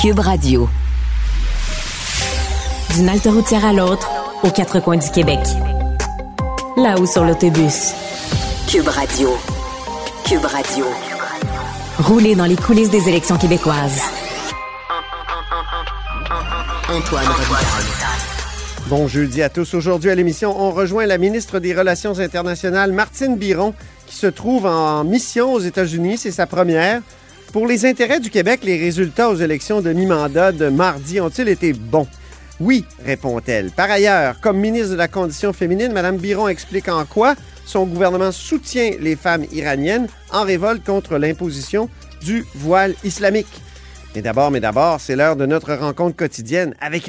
Cube Radio. D'une halte routière à l'autre, aux quatre coins du Québec. Là-haut sur l'autobus. Cube Radio. Cube Radio. Rouler dans les coulisses des élections québécoises. Antoine. Bon jeudi à tous. Aujourd'hui à l'émission, on rejoint la ministre des Relations internationales, Martine Biron, qui se trouve en mission aux États-Unis. C'est sa première. Pour les intérêts du Québec, les résultats aux élections de mi-mandat de mardi ont-ils été bons? Oui, répond-elle. Par ailleurs, comme ministre de la Condition féminine, Mme Biron explique en quoi son gouvernement soutient les femmes iraniennes en révolte contre l'imposition du voile islamique. Mais d'abord, mais d'abord, c'est l'heure de notre rencontre quotidienne avec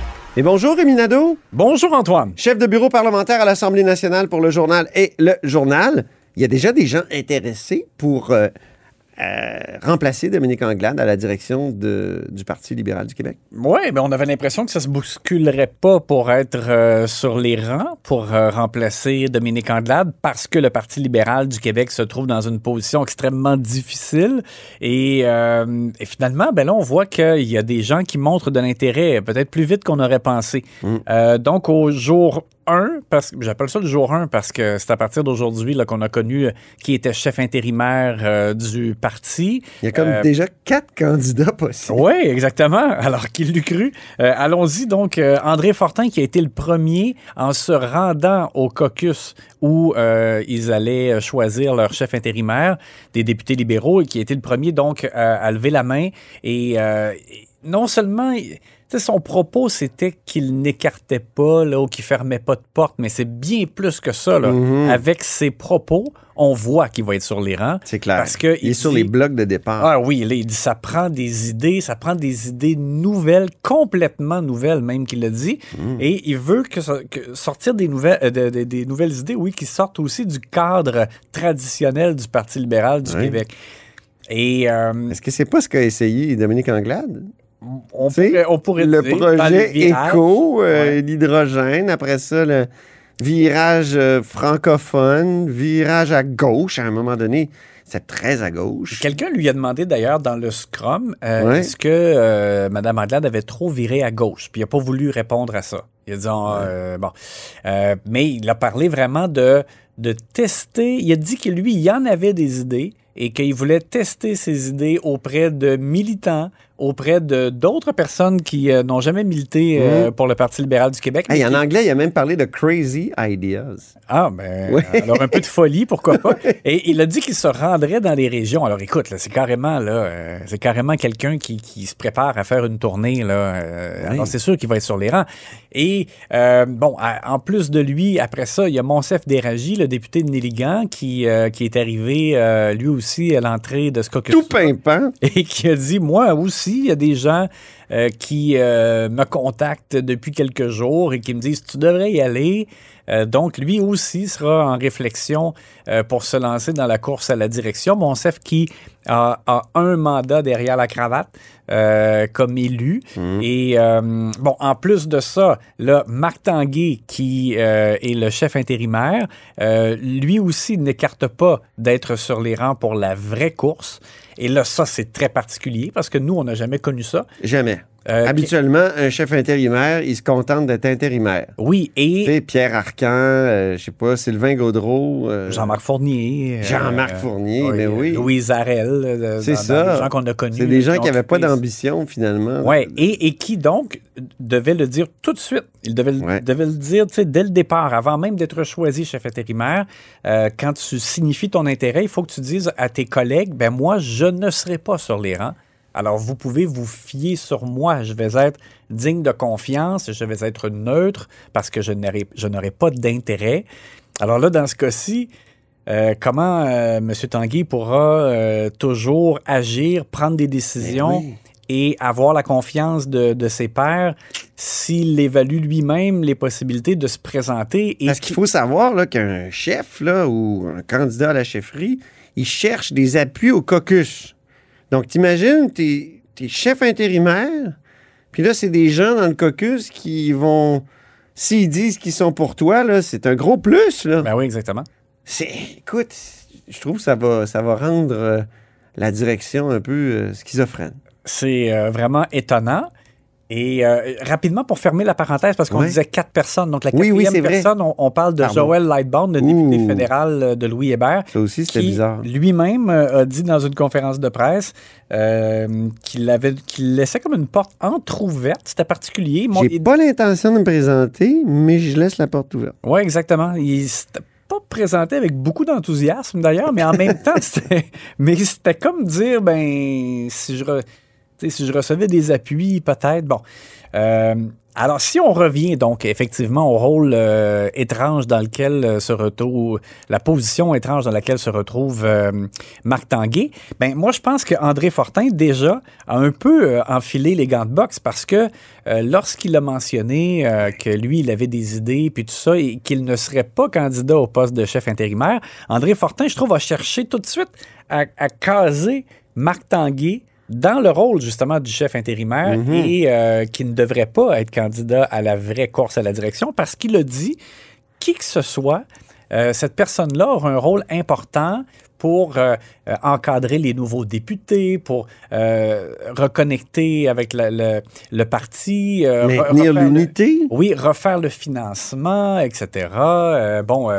Et bonjour Rémi Nadeau, Bonjour, Antoine. chef de bureau parlementaire à l'Assemblée nationale pour le journal et le journal. Il y a déjà des gens intéressés pour euh, euh, remplacer Dominique Anglade à la direction de- du Parti libéral du Québec? Oui, mais on avait l'impression que ça se bousculerait pas pour être euh, sur les rangs, pour euh, remplacer Dominique Anglade, parce que le Parti libéral du Québec se trouve dans une position extrêmement difficile. Et, euh, et finalement, ben là, on voit qu'il y a des gens qui montrent de l'intérêt, peut-être plus vite qu'on aurait pensé. Euh, donc, au jour 1, parce que j'appelle ça le jour 1 parce que c'est à partir d'aujourd'hui là, qu'on a connu euh, qui était chef intérimaire euh, du parti. Il y a comme Euh, déjà quatre candidats possibles. oui, exactement. Alors qu'il l'eût cru. Euh, Allons-y donc. André Fortin qui a été le premier en se rendant au caucus où ils allaient choisir leur chef intérimaire des députés libéraux et qui a été le premier donc à lever la main. Et non seulement... tu sais, son propos, c'était qu'il n'écartait pas là, ou qu'il fermait pas de porte, mais c'est bien plus que ça. Là. Mhm. Avec ses propos, on voit qu'il va être sur les rangs. C'est clair. Parce que il est sur les blocs de départ. ah oui, il dit ça prend des idées, ça prend des idées nouvelles, complètement nouvelles même qu'il le dit, et il veut que, ça- que sortir des nouvelles, euh, de- de- des nouvelles idées, oui, qui sortent aussi du cadre traditionnel du Parti libéral du Oui. Québec. Et euh, Est-ce que c'est pas ce qu'a essayé Dominique Anglade? On, pourrait, on pourrait le dire, projet éco, euh, Ouais. l'hydrogène, après ça, le virage euh, francophone, virage à gauche, à un moment donné, c'est très à gauche. Quelqu'un lui a demandé d'ailleurs dans le Scrum euh, Ouais. est-ce que Mme Anglade avait trop viré à gauche, puis il n'a pas voulu répondre à ça. Il a dit ah, bon, mais il a parlé vraiment de de tester. Il a dit que lui, il y en avait des idées et qu'il voulait tester ses idées auprès de militants, auprès de d'autres personnes qui euh, n'ont jamais milité euh, pour le Parti libéral du Québec. Hey, en qui- anglais, il a même parlé de crazy ideas. ah, ben, Oui. alors un peu de folie, pourquoi pas. Et il a dit qu'il se rendrait dans les régions. Alors écoute, c'est carrément, là, euh, c'est carrément quelqu'un qui, qui se prépare à faire une tournée, là. Oui. Alors c'est sûr qu'il va être sur les rangs. Et, bon, à- en plus de lui, après ça, il y a Monsef Déragi, le député de Néligan, qui, qui est arrivé, lui aussi, à l'entrée de ce caucus. Tout pimpant. Et qui a dit, moi aussi, il y a des gens euh, qui euh, me contactent depuis quelques jours et qui me disent, tu devrais y aller. Euh, donc, lui aussi sera en réflexion pour se lancer dans la course à la direction. Monsef qui a, a un mandat derrière la cravate euh, comme élu. Et euh, bon, en plus de ça, là, Marc Tanguay, qui euh, est le chef intérimaire, euh, lui aussi n'écarte pas d'être sur les rangs pour la vraie course. Et là, ça, c'est très particulier parce que nous, on n'a jamais connu ça. Jamais. Euh, Habituellement, un chef intérimaire, il se contente d'être intérimaire. Oui, Tu et sais, Pierre Arcan, euh, je sais pas, Sylvain Gaudreau. euh, Jean-Marc Fournier. euh, Jean-Marc Fournier, ben oui. Louise Arel. C'est ça. les gens qu'on a connus. C'est des gens qui n'avaient pas d'ambition. finalement. Oui, et, et qui donc devait le dire tout de suite. Il devait, le- Ouais. devait le dire tu sais, dès le départ, avant même d'être choisi chef intérimaire. Quand tu signifies ton intérêt, il faut que tu dises à tes collègues, ben moi, je ne serai pas sur les rangs. Alors, vous pouvez vous fier sur moi. Je vais être digne de confiance, je vais être neutre parce que je n'aurai pas d'intérêt. Alors là, dans ce cas-ci, euh, comment euh, M. Tanguy pourra euh, toujours agir, prendre des décisions Ben oui. et avoir la confiance de, de ses pairs s'il évalue lui-même les possibilités de se présenter. Et Parce qu'il faut savoir qu'un chef là, ou un candidat à la chefferie, il cherche des appuis au caucus. Donc, t'imagines, t'es es chef intérimaire, puis là, c'est des gens dans le caucus qui vont... S'ils disent qu'ils sont pour toi, là, c'est un gros plus. Là. Ben oui, exactement. C'est, écoute, je trouve que ça va, ça va rendre euh, la direction un peu euh, schizophrène. C'est euh, vraiment étonnant. Et euh, rapidement, pour fermer la parenthèse, parce qu'on disait quatre personnes. Donc, la quatrième personne, on, parle de Joël Lightbound, le député fédéral euh, de Louis Hébert. Ça aussi, c'était bizarre. Lui-même a dit dans une conférence de presse qu'il avait qu'il laissait comme une porte entrouverte. C'était particulier. J'ai pas l'intention de me présenter, mais je laisse la porte ouverte. Oui, exactement. Il pas présenté avec beaucoup d'enthousiasme d'ailleurs, mais en même temps, c'était, mais c'était comme dire, ben, si je, si je recevais des appuis, peut-être, bon. Euh, alors, si on revient donc effectivement au rôle euh, étrange dans lequel euh, se retrouve, la position étrange dans laquelle se retrouve Marc Tanguay, ben moi je pense que André Fortin déjà a un peu enfilé les gants de boxe parce que lorsqu'il a mentionné que lui il avait des idées puis tout ça et qu'il ne serait pas candidat au poste de chef intérimaire, André Fortin je trouve a cherché tout de suite à, à caser Marc Tanguay dans le rôle justement du chef intérimaire mhm. et euh, qui ne devrait pas être candidat à la vraie course à la direction parce qu'il a dit qui que ce soit, euh, cette personne-là aura un rôle important pour euh, euh, encadrer les nouveaux députés, pour euh, reconnecter avec le, parti. Maintenir l'unité? Oui, refaire le financement, etc. bon,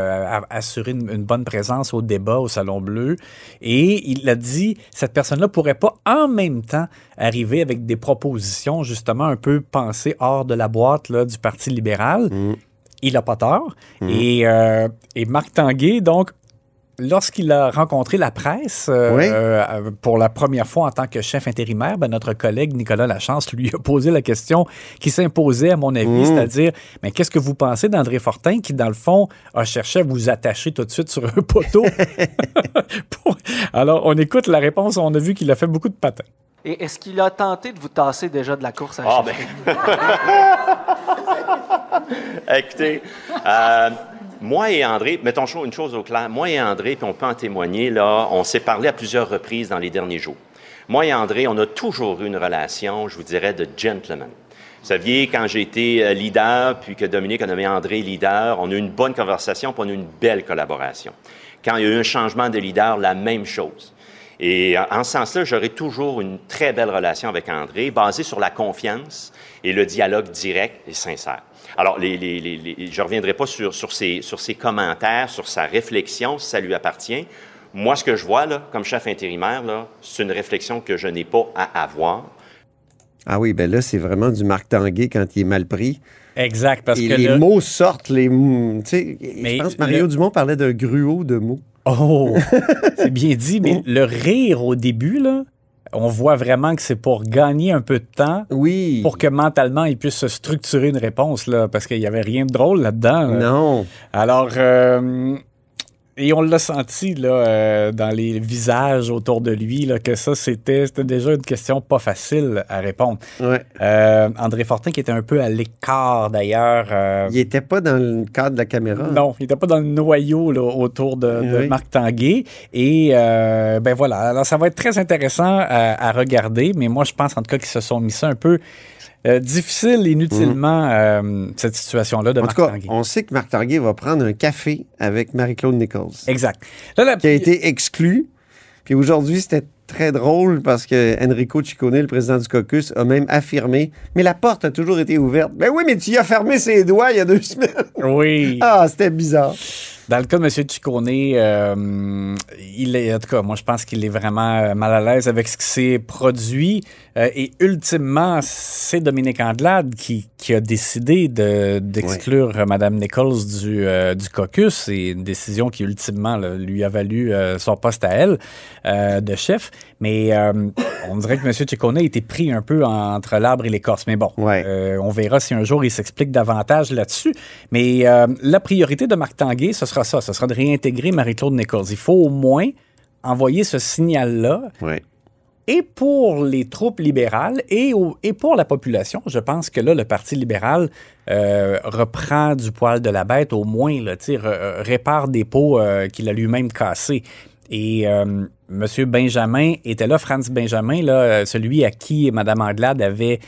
assurer une, bonne présence au débat au Salon Bleu. Et il a dit, cette personne-là pourrait pas en même temps arriver avec des propositions justement un peu pensées hors de la boîte là, du Parti libéral. Mm. Il n'a pas tort. Mm. Et, et, Marc Tanguay, donc, lorsqu'il a rencontré la presse euh, euh, pour la première fois en tant que chef intérimaire, ben, notre collègue Nicolas Lachance lui a posé la question qui s'imposait, à mon avis, mmh. c'est-à-dire, mais qu'est-ce que vous pensez d'André Fortin qui, dans le fond, a cherché à vous attacher tout de suite sur un poteau? Alors, on écoute la réponse. On a vu qu'il a fait beaucoup de patins. Et est-ce qu'il a tenté de vous tasser déjà de la course à ah, ben... Écoutez, euh, moi et André, mettons une chose au clair, moi et André, puis on peut en témoigner, là, on s'est parlé à plusieurs reprises dans les derniers jours. Moi et André, on a toujours eu une relation, je vous dirais, de gentleman. Vous saviez, quand j'ai été euh, leader, puis que Dominique a nommé André leader, on a eu une bonne conversation, puis on a eu une belle collaboration. Quand il y a eu un changement de leader, la même chose. Et euh, en ce sens-là, j'aurai toujours une très belle relation avec André, basée sur la confiance et le dialogue direct et sincère. Alors, je ne reviendrai pas sur, ses, commentaires, sur sa réflexion, si ça lui appartient. Moi, ce que je vois, là, comme chef intérimaire, c'est une réflexion que je n'ai pas à avoir. Ah oui, ben là, c'est vraiment du Marc Tanguay quand il est mal pris. Exact, parce que les mots sortent, les je pense que Mario Dumont parlait d'un gruau de mots. Oh, c'est bien dit, mais le rire au début, là, on voit vraiment que c'est pour gagner un peu de temps. Oui. Pour que mentalement, il puisse se structurer une réponse, là, parce qu'il n'y avait rien de drôle là-dedans. Non. Alors, euh, et on l'a senti là, euh, dans les visages autour de lui là, que ça, c'était, déjà une question pas facile à répondre. Ouais. Euh, André Fortin, qui était un peu à l'écart d'ailleurs. Euh, il n'était pas dans le cadre de la caméra. Non, il n'était pas dans le noyau là, autour de, Marc Tanguay. Et ben voilà, alors ça va être très intéressant à, à regarder, mais moi je pense en tout cas qu'ils se sont mis ça un peu euh, difficile inutilement, mhm. euh, cette situation-là de en Marc tout cas, On sait que Marc Tanguay va prendre un café avec Marie-Claude Nichols. Exact. Qui a été exclu. Puis aujourd'hui, c'était très drôle parce que Enrico Ciccone, le président du caucus, a même affirmé Mais la porte a toujours été ouverte. Ben oui, mais tu y as fermé ses doigts il y a deux semaines. Oui. ah, c'était bizarre. Dans le cas de M. Ciccone, euh, il est, en tout cas, moi, je pense qu'il est vraiment euh, mal à l'aise avec ce qui s'est produit. Euh, et ultimement, c'est Dominique Andelade qui, qui a décidé d'exclure de, Mme Nichols du, du caucus. C'est une décision qui, ultimement, lui a valu son poste à elle de chef. Mais on dirait que M. Ciccone a été pris un peu entre l'arbre et l'écorce. Mais bon, on verra si un jour il s'explique davantage là-dessus. Mais la priorité de Marc Tanguay, ce sera ça. Ce sera de réintégrer Marie-Claude Nichols. Il faut au moins envoyer ce signal-là. et pour les troupes libérales et, et pour la population. Je pense que là, le Parti libéral euh, reprend du poil de la bête, au moins, là, répare des pots euh, qu'il a lui-même cassés. Et euh, M. Benjamin était là, Franz Benjamin, là, celui à qui Mme Anglade avait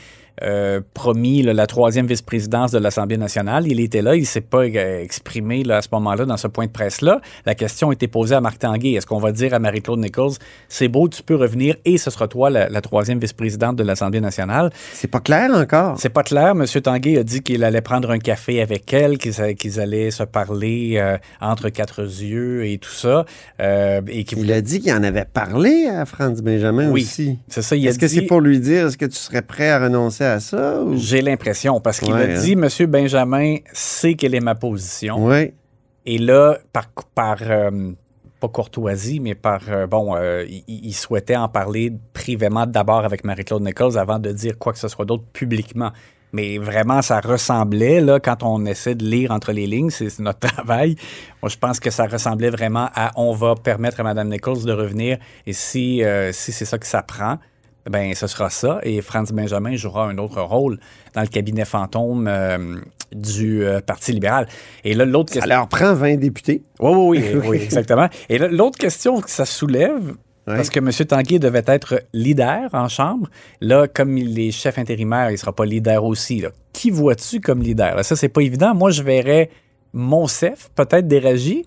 euh, promis la troisième vice-présidence de l'Assemblée nationale. Il était là, il ne s'est pas euh, exprimé là, à ce moment-là dans ce point de presse-là. La question a été posée à Marc Tanguay. Est-ce qu'on va dire à Marie-Claude Nichols, c'est beau, tu peux revenir et ce sera toi la, troisième vice-présidente de l'Assemblée nationale? C'est pas clair encore. C'est pas clair. M. Tanguay a dit qu'il allait prendre un café avec elle, qu'ils allaient se parler euh, entre quatre yeux et tout ça. et il a dit qu'il en avait parlé à Franz Benjamin oui, aussi. C'est ça. Est-ce que c'est pour lui dire, est-ce que tu serais prêt à renoncer à ça? J'ai l'impression, parce qu'il a dit, hein. M. Benjamin sait quelle est ma position. Et là, par, par euh, pas courtoisie, mais par, euh, bon, euh, il, souhaitait en parler privément d'abord avec Marie-Claude Nichols avant de dire quoi que ce soit d'autre publiquement. Mais vraiment, ça ressemblait, là, quand on essaie de lire entre les lignes, c'est notre travail. Moi, je pense que ça ressemblait vraiment à on va permettre à Mme Nichols de revenir et si, si c'est ça que ça prend, ben ce sera ça. Et Franz Benjamin jouera un autre rôle dans le cabinet fantôme euh, du euh, Parti libéral. Et là, l'autre question. Ça leur prend 20 députés. Oui, oui, oui, exactement. Et l'autre question que ça soulève, Parce que M. Tanguay devait être leader en Chambre. Là, comme il est chef intérimaire, il ne sera pas leader aussi. Qui vois-tu comme leader? Là, ça, c'est pas évident. Moi, je verrais Monsef, peut-être Déragi,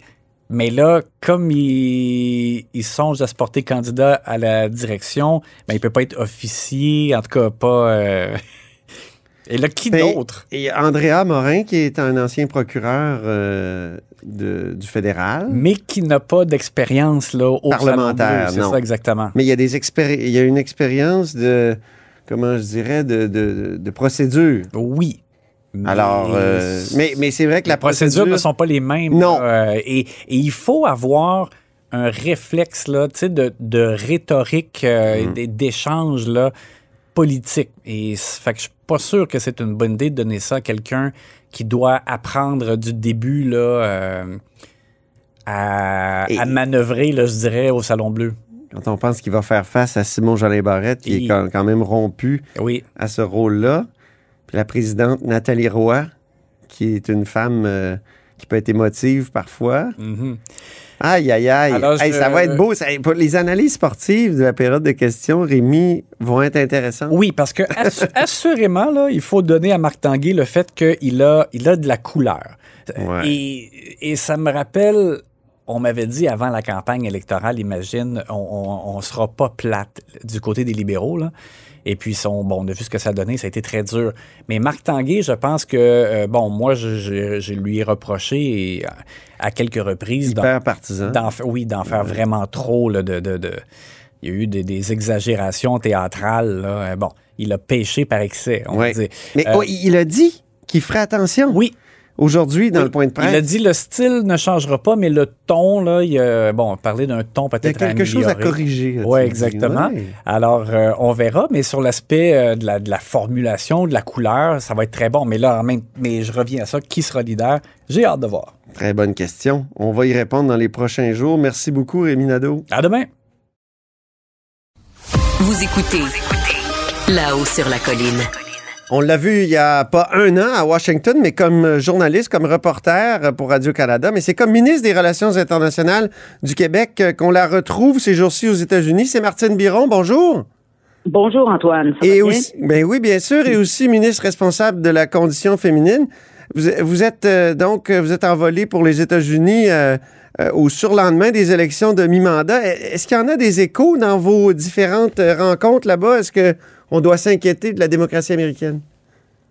mais là, comme il, songe à se porter candidat à la direction, ben, il ne peut pas être officier, en tout cas pas. Euh, et là, qui d'autre? Et Andrea Morin, qui est un ancien procureur euh, du fédéral. Mais qui n'a pas d'expérience là, au parlementaire. C'est ça, exactement. Mais il y a, des il y a une expérience de, comment je dirais, de, de, de procédure. Oui. Alors, euh, mais, mais c'est vrai que la procédure... ne sont pas les mêmes. Non. Euh, et, il faut avoir un réflexe là, de, de rhétorique, euh, mm. d'échange là, politique. Et fait que je suis pas sûr que c'est une bonne idée de donner ça à quelqu'un qui doit apprendre du début là, à, à, manœuvrer, là, je dirais, au Salon Bleu. Quand on pense qu'il va faire face à Simon Jolin Barrette, qui est quand, même rompu oui. à ce rôle-là. La présidente Nathalie Roy, qui est une femme euh, qui peut être émotive parfois. Mm-hmm. Aïe, aïe, aïe. Ça va être beau. les analyses sportives de la période de questions, Rémi, vont être intéressantes. Oui, parce que assurément, là, il faut donner à Marc Tanguay le fait qu'il a, il a de la couleur. Et, et ça me rappelle on m'avait dit avant la campagne électorale, imagine, on ne sera pas plate du côté des libéraux. Là. Et puis, son, bon, on a vu ce que ça a donné, ça a été très dur. Mais Marc Tanguay, je pense que, euh, bon, moi, je, lui ai reproché à quelques reprises. Hyper partisan. oui, d'en faire vraiment trop. Là, de, de, il y a eu des, exagérations théâtrales. Là. Bon, il a pêché par excès, on va dire. Mais euh, oh, il a dit qu'il ferait attention. Oui, aujourd'hui dans le point de presse. Il a dit le style ne changera pas, mais le ton, là, il a, bon, parler d'un ton peut-être Il y a quelque chose à corriger. Oui, exactement. Alors, euh, on verra, mais sur l'aspect euh, de, la, de, la, formulation, de la couleur, ça va être très bon. Mais là, même, mais je reviens à ça, qui sera leader? J'ai hâte de voir. Très bonne question. On va y répondre dans les prochains jours. Merci beaucoup, Rémi Nadeau. À demain. Vous écoutez là-haut sur la colline. On l'a vu il y a pas un an à Washington, mais comme journaliste, comme reporter pour Radio-Canada, mais c'est comme ministre des Relations internationales du Québec qu'on la retrouve ces jours-ci aux États-Unis. C'est Martine Biron. Bonjour. Bonjour Antoine. et aussi, ben oui, bien sûr, et aussi ministre responsable de la condition féminine. Vous, êtes euh, donc vous êtes envolé pour les États-Unis euh, euh, au surlendemain des élections de mi-mandat. Est-ce qu'il y en a des échos dans vos différentes rencontres là-bas? Est-ce que on doit s'inquiéter de la démocratie américaine?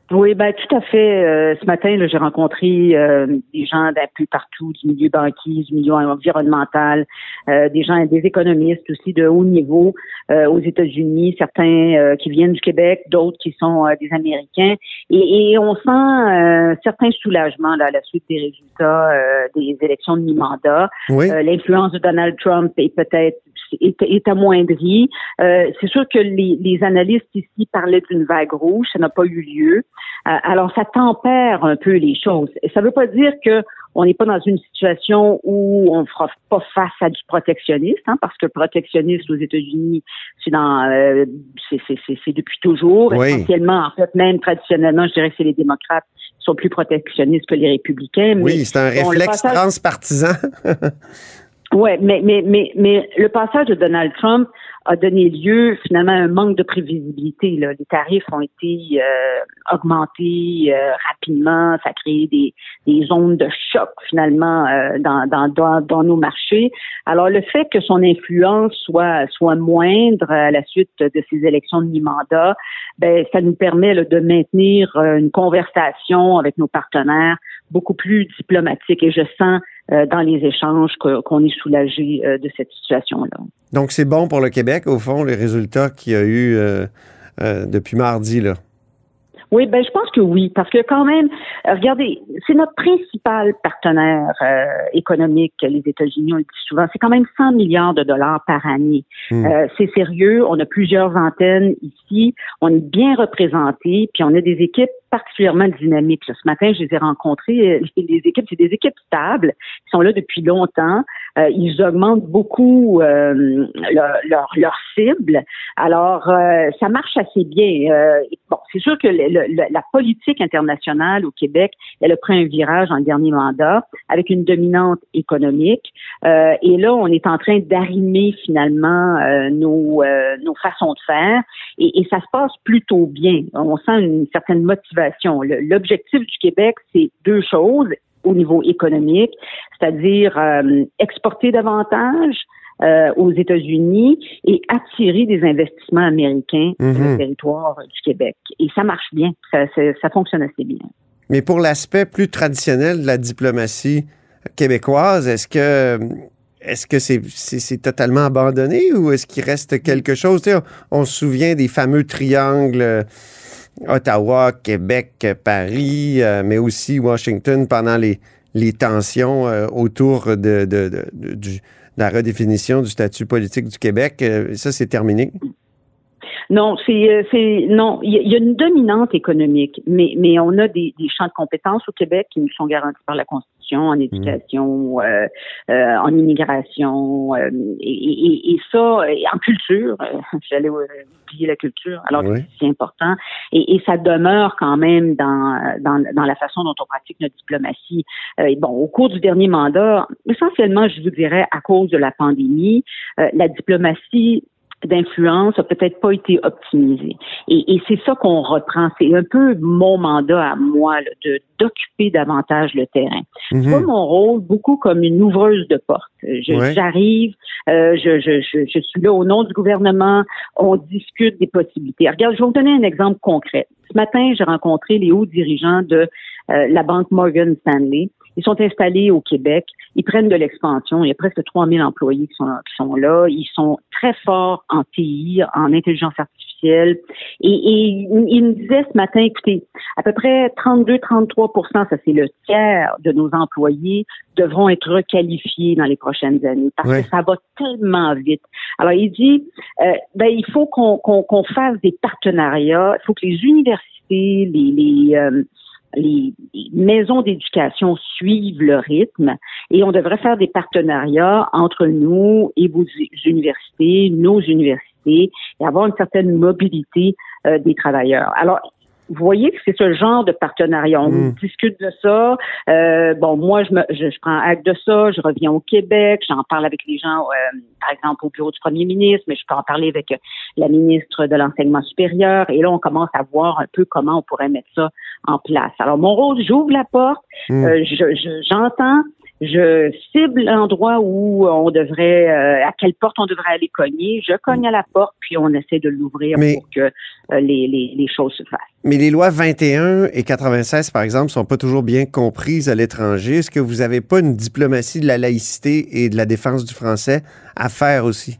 Oui, ben tout à fait. Euh, ce matin, j'ai rencontré euh, des gens d'un peu partout, du milieu banquier, du milieu environnemental, euh, des gens, des économistes aussi de haut niveau aux États-Unis, certains qui viennent du Québec, d'autres qui sont des Américains, et, et on sent un certain soulagement là, à la suite des résultats des élections de mi-mandat. L'influence de Donald Trump est peut-être est, est amoindrie. c'est sûr que les, les analystes ici parlaient d'une vague rouge, ça n'a pas eu lieu. Alors, ça tempère un peu les choses. Ça ne veut pas dire que on n'est pas dans une situation où on ne fera pas face à du protectionnisme, hein, parce que le protectionnisme aux États-Unis, c'est dans, euh, c'est depuis toujours. Essentiellement, en fait, même traditionnellement, je dirais que c'est les démocrates qui sont plus protectionnistes que les républicains. Oui, c'est un réflexe transpartisan. oui, mais, mais, mais, mais le passage de Donald Trump a donné lieu finalement à un manque de prévisibilité. Là. Les tarifs ont été euh, augmentés euh, rapidement, ça a créé des, des zones de choc finalement euh, dans, dans, dans, nos marchés. Alors le fait que son influence soit soit moindre à la suite de ces élections de mi-mandat, ben ça nous permet de maintenir une conversation avec nos partenaires beaucoup plus diplomatique et je sens dans les échanges qu'on est soulagé de cette situation-là. Donc, c'est bon pour le Québec, au fond, les résultats qu'il y a eu euh, euh, depuis mardi, là? Oui, ben je pense que oui, parce que quand même, euh, regardez, c'est notre principal partenaire économique, les États-Unis, on le dit souvent, c'est quand même 100 milliards de dollars par année. Hmm. c'est sérieux, on a plusieurs antennes ici, on est bien représentés, puis on a des équipes particulièrement dynamiques. Ce matin, je les ai rencontrés. Les équipes, c'est des équipes stables, qui sont là depuis longtemps. Euh, ils augmentent beaucoup euh, leur, leur, cible. Alors, euh, ça marche assez bien. bon, c'est sûr que la politique internationale au Québec, elle a pris un virage en dernier mandat avec une dominante économique. et là, on est en train d'arrimer finalement nos, nos façons de faire. Et, et ça se passe plutôt bien. On sent une certaine motivation. L'objectif du Québec, c'est deux choses au niveau économique, c'est-à-dire euh, exporter davantage euh, aux États-Unis et attirer des investissements américains sur le mhm. territoire du Québec. Et ça marche bien, ça, ça fonctionne assez bien. Mais pour l'aspect plus traditionnel de la diplomatie québécoise, est-ce que est-ce que c'est totalement abandonné ou est-ce qu'il reste quelque chose? on, on, se souvient des fameux triangles Ottawa, Québec, Paris, euh, mais aussi Washington pendant les, les tensions euh, autour de, de, de, la redéfinition du statut politique du Québec. Euh, ça, c'est terminé? Non, c'est non. Il y, a une dominante économique, mais mais on a des, des champs de compétences au Québec qui nous sont garantis par la Constitution en mhm. éducation, euh, euh, en immigration, euh, et, et, ça, en culture, j'allais oublier la culture, alors que c'est important, et, ça demeure quand même dans, dans, dans, la façon dont on pratique notre diplomatie. bon, au cours du dernier mandat, essentiellement, je vous dirais, à cause de la pandémie, la diplomatie d'influence a peut-être pas été optimisé. Et, et c'est ça qu'on reprend. C'est un peu mon mandat à moi de d'occuper davantage le terrain. C'est mhm. pas mon rôle beaucoup comme une ouvreuse de porte. J'arrive, euh, je, je, je, je, suis là au nom du gouvernement, on discute des possibilités. Regarde, je vais vous donner un exemple concret. Ce matin, j'ai rencontré les hauts dirigeants de euh, la banque Morgan Stanley. Ils sont installés au Québec. Ils prennent de l'expansion. Il y a presque 3000 employés qui sont, qui sont là. Ils sont très forts en TI, en intelligence artificielle. Et, et ils me disaient ce matin, écoutez, à peu près 32-33% ça c'est le tiers de nos employés, devront être requalifiés dans les prochaines années parce que ça va tellement vite. Alors, il dit, euh, ben, il faut qu'on fasse des partenariats. Il faut que les universités, les, les euh, les maisons d'éducation suivent le rythme et on devrait faire des partenariats entre nous et vos universités, nos universités et avoir une certaine mobilité euh, des travailleurs. Alors, vous voyez que c'est ce genre de partenariat. On hmm. discute de ça. Euh, bon, moi, je, me, je, prends acte de ça. Je reviens au Québec. J'en parle avec les gens, euh, par exemple, au bureau du premier ministre, mais je peux en parler avec la ministre de l'enseignement supérieur. Et là, on commence à voir un peu comment on pourrait mettre ça en place. Alors, mon rôle, j'ouvre la porte. Hmm. Euh, je, j'entends je cible l'endroit où on devrait, euh, à quelle porte on devrait aller cogner. Je cogne à la porte, puis on essaie de l'ouvrir pour que euh, les, les, les, choses se fassent. Mais les lois 21 et 96, par exemple, sont pas toujours bien comprises à l'étranger. Est-ce que vous n'avez pas une diplomatie de la laïcité et de la défense du français à faire aussi?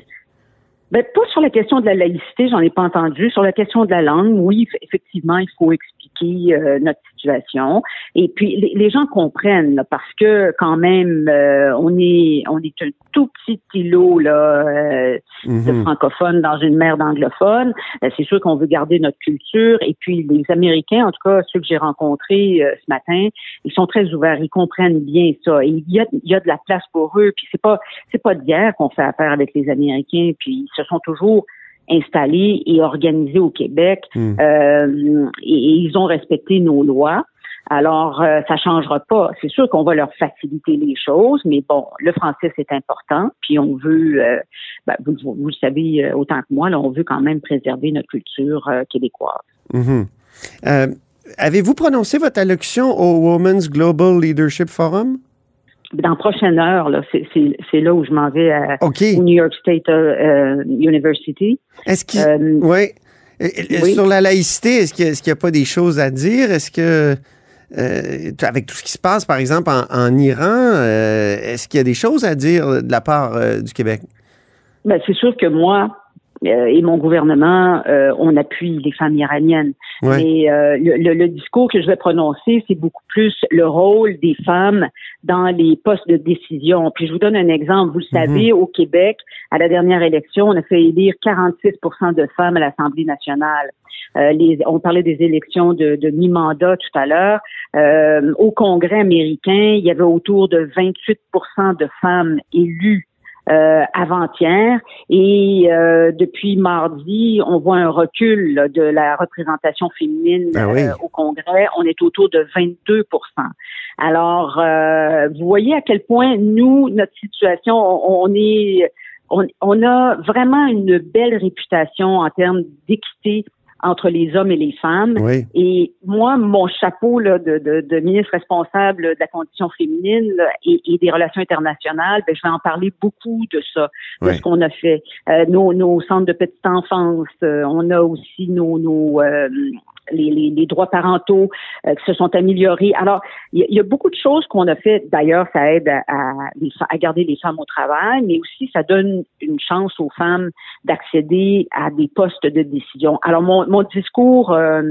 Ben, pas sur la question de la laïcité, j'en ai pas entendu. Sur la question de la langue, oui, effectivement, il faut expliquer euh, notre situation. Et puis les, gens comprennent parce que quand même euh, on est on est un tout petit îlot là euh, de Mhm. francophones dans une mer d'anglophones. Euh, c'est sûr qu'on veut garder notre culture. Et puis les Américains, en tout cas ceux que j'ai rencontrés euh, ce matin, ils sont très ouverts, ils comprennent bien ça. Et il y a il y a de la place pour eux. Puis c'est pas c'est pas d'hier qu'on fait affaire avec les Américains. Puis ils se sont toujours installés et organisés au Québec Mm. euh, et, et ils ont respecté nos lois. Alors, euh, ça changera pas. C'est sûr qu'on va leur faciliter les choses, mais bon, le français c'est important. Puis on veut, euh, ben, vous, vous- vous le savez euh, autant que moi, là, on veut quand même préserver notre culture euh, québécoise. Mhm. Euh, Avez-vous prononcé votre allocution au Women's Global Leadership Forum? Dans la prochaine heure, là, c'est- là où je m'en vais à, au New York State euh, University. Est-ce qu'il. Euh, ouais. Euh, euh, oui. Sur la laïcité, est-ce qu'il n'y a, pas des choses à dire? Est-ce que. euh, avec tout ce qui se passe, par exemple, en, en Iran, euh, est-ce qu'il y a des choses à dire de la part euh, du Québec? Ben, c'est sûr que moi euh, et mon gouvernement, euh, on appuie les femmes iraniennes. Ouais. Mais euh, le, le- le discours que je vais prononcer, c'est beaucoup plus le rôle des femmes dans les postes de décision. Puis je vous donne un exemple. Vous le savez, au Québec, à la dernière élection, on a fait élire 46% de femmes à l'Assemblée nationale. Euh, les, on parlait des élections de, de mi-mandat tout à l'heure. Euh, au Congrès américain, il y avait autour de 28% de femmes élues euh, avant-hier. Et euh, depuis mardi, on voit un recul là, de la représentation féminine Ah oui. euh, au Congrès. On est autour de 22% Alors, euh, vous voyez à quel point nous, notre situation, on, on est, on, on a vraiment une belle réputation en termes d'équité entre les hommes et les femmes. Oui. Et moi, mon chapeau là, de, de, de ministre responsable de la condition féminine là, et, et des relations internationales, ben, je vais en parler beaucoup de ça, de Oui. ce qu'on a fait. Euh, nos, nos centres de petite enfance, euh, on a aussi nos, nos euh, les, droits parentaux euh, qui se sont améliorés. Alors, il y, a- beaucoup de choses qu'on a fait. D'ailleurs, ça aide à, garder les femmes au travail, mais aussi ça donne une chance aux femmes d'accéder à des postes de décision. Alors, mon, discours euh,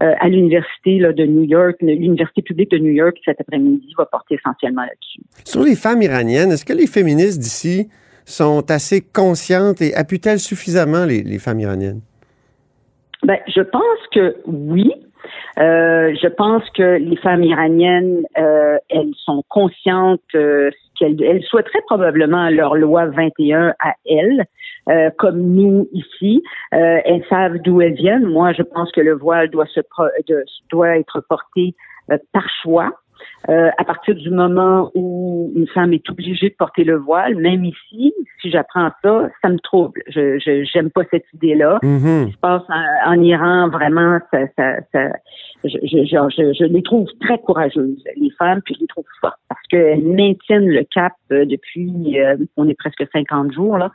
euh, à l'université de New York, l'université publique de New York cet après-midi va porter essentiellement là-dessus. Sur les femmes iraniennes, est-ce que les féministes d'ici sont assez conscientes et appuient-elles suffisamment les femmes iraniennes? Ben, je pense que oui. Euh, je pense que les femmes iraniennes, euh, elles sont conscientes euh, qu'elles elles souhaiteraient probablement leur loi 21 à elles, euh, comme nous ici. Euh, elles savent d'où elles viennent. Moi, je pense que le voile doit se pro- de- doit être porté euh, par choix. Euh, à partir du moment où une femme est obligée de porter le voile, même ici, si j'apprends ça, ça me trouble. Je je- j'aime pas cette idée-là. Ce Mhm. qui se passe en, en Iran, vraiment, ça, ça, ça- je, je, je, je, je les trouve très courageuses, les femmes, puis je les trouve fortes parce qu'elles maintiennent le cap euh, depuis, euh, on est presque 50 jours, là,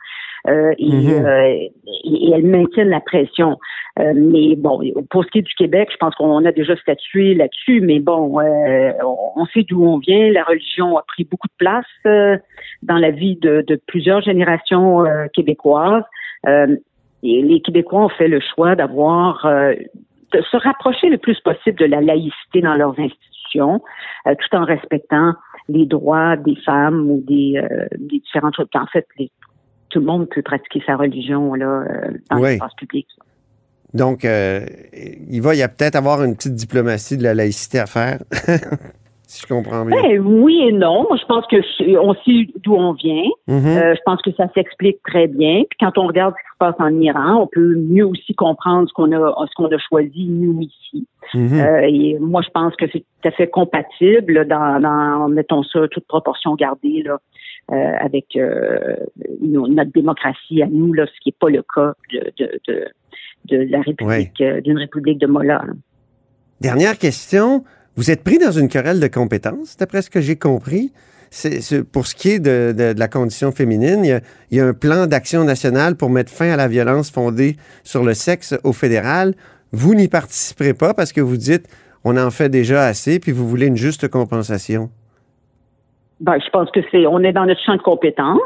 euh, et, Mhm. euh, et, et elles maintiennent la pression. Euh, mais bon, pour ce qui est du Québec, je pense qu'on a déjà statué là-dessus, mais bon, euh, on sait d'où on vient. La religion a pris beaucoup de place euh, dans la vie de, de plusieurs générations euh, québécoises. Euh, et les Québécois ont fait le choix d'avoir euh, de se rapprocher le plus possible de la laïcité dans leurs institutions, euh, tout en respectant les droits des femmes ou des, euh, des différentes choses. En fait, les- tout le monde peut pratiquer sa religion là euh, dans Oui. l'espace public. Donc, euh, il va y a peut-être avoir une petite diplomatie de la laïcité à faire, si je comprends bien. Ben, oui et non. Je pense que je- on sait d'où on vient. Mhm. Euh, je pense que ça s'explique très bien. Puis quand on regarde ce qui se passe en Iran, on peut mieux aussi comprendre ce qu'on a, ce qu'on a choisi nous ici. Mhm. Euh, et moi, je pense que c'est tout à fait compatible dans, dans mettons ça, toute proportion gardée là, euh, avec notre démocratie à nous, là, ce qui n'est pas le cas de, de, de, de la République, d'une République de Molla. là. Dernière question. Vous êtes pris dans une querelle de compétences, d'après ce que j'ai compris. Pour ce qui est de, la condition féminine, il y, a, un plan d'action national pour mettre fin à la violence fondée sur le sexe au fédéral. Vous n'y participerez pas parce que vous dites on en fait déjà assez, puis vous voulez une juste compensation. Ben, je pense que c'est, on est dans notre champ de compétences.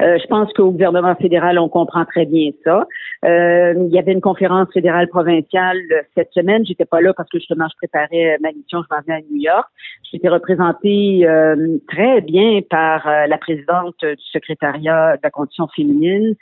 Euh, je pense qu'au gouvernement fédéral, on comprend très bien ça. Euh, il y avait une conférence fédérale provinciale cette semaine. J'étais pas là parce que justement je préparais ma mission. Je m'en venais à New York. J'étais représentée euh, très bien par euh, la présidente du secrétariat de la condition féminine,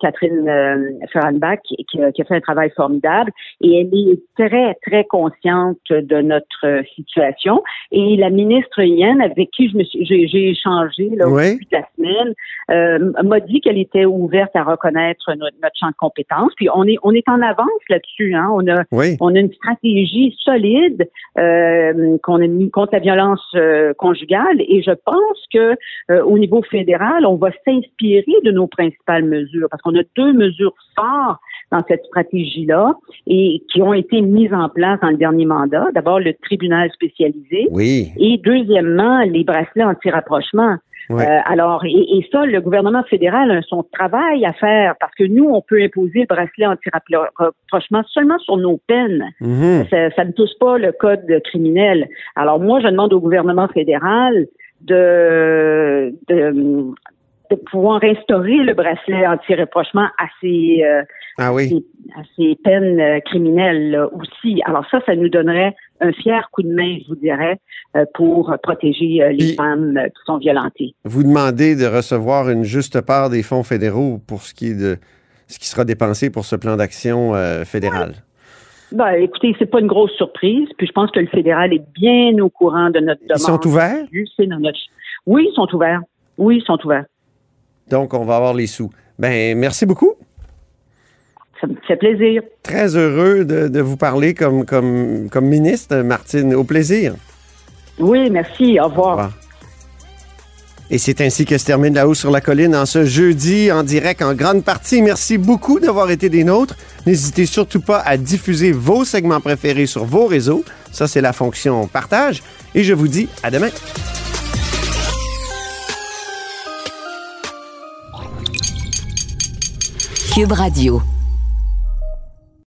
Catherine Ferranbach, qui, qui, a fait un travail formidable. Et elle est très très consciente de notre situation. Et la ministre Yann, avec qui je me suis, j'ai, échangé là, au début de la semaine, m'a dit qu'elle était ouverte à reconnaître notre, notre champ de compétences puis on est on est en avance là-dessus. Hein. On a on a une stratégie solide euh, qu'on a mis contre la violence euh, conjugale et je pense que euh, au niveau fédéral, on va s'inspirer de nos principales mesures parce qu'on a deux mesures fortes dans cette stratégie-là et qui ont été mises en place dans le dernier mandat. D'abord, le tribunal spécialisé. Oui. Et deuxièmement, les bracelets anti-rapprochement. Euh, alors, et, ça, le gouvernement fédéral a son travail à faire parce que nous, on peut imposer le bracelet anti-rapprochement seulement sur nos peines. Mhm. ça, ne touche pas le code criminel. Alors, moi, je demande au gouvernement fédéral de, de, de pouvoir instaurer le bracelet anti-rapprochement à ces, euh, ah oui. à ces peines euh, criminelles aussi. Alors ça, ça nous donnerait un fier coup de main, je vous dirais, euh, pour protéger les femmes qui sont violentées. Vous demandez de recevoir une juste part des fonds fédéraux pour ce qui est de ce qui sera dépensé pour ce plan d'action fédéral. Ben, écoutez, c'est pas une grosse surprise. Puis je pense que le fédéral est bien au courant de notre demande. Ils sont ouverts? Oui, ils sont ouverts. Oui, ils sont ouverts. Donc, on va avoir les sous. Ben, merci beaucoup. Ça me fait plaisir. Très heureux de, vous parler comme, comme, comme ministre, Martine. Au plaisir. Oui, merci. Au revoir. Et c'est ainsi que se termine La Haut sur la Colline en ce jeudi en direct en grande partie. Merci beaucoup d'avoir été des nôtres. N'hésitez surtout pas à diffuser vos segments préférés sur vos réseaux. Ça, c'est la fonction partage. Et je vous dis à demain. Cube Radio.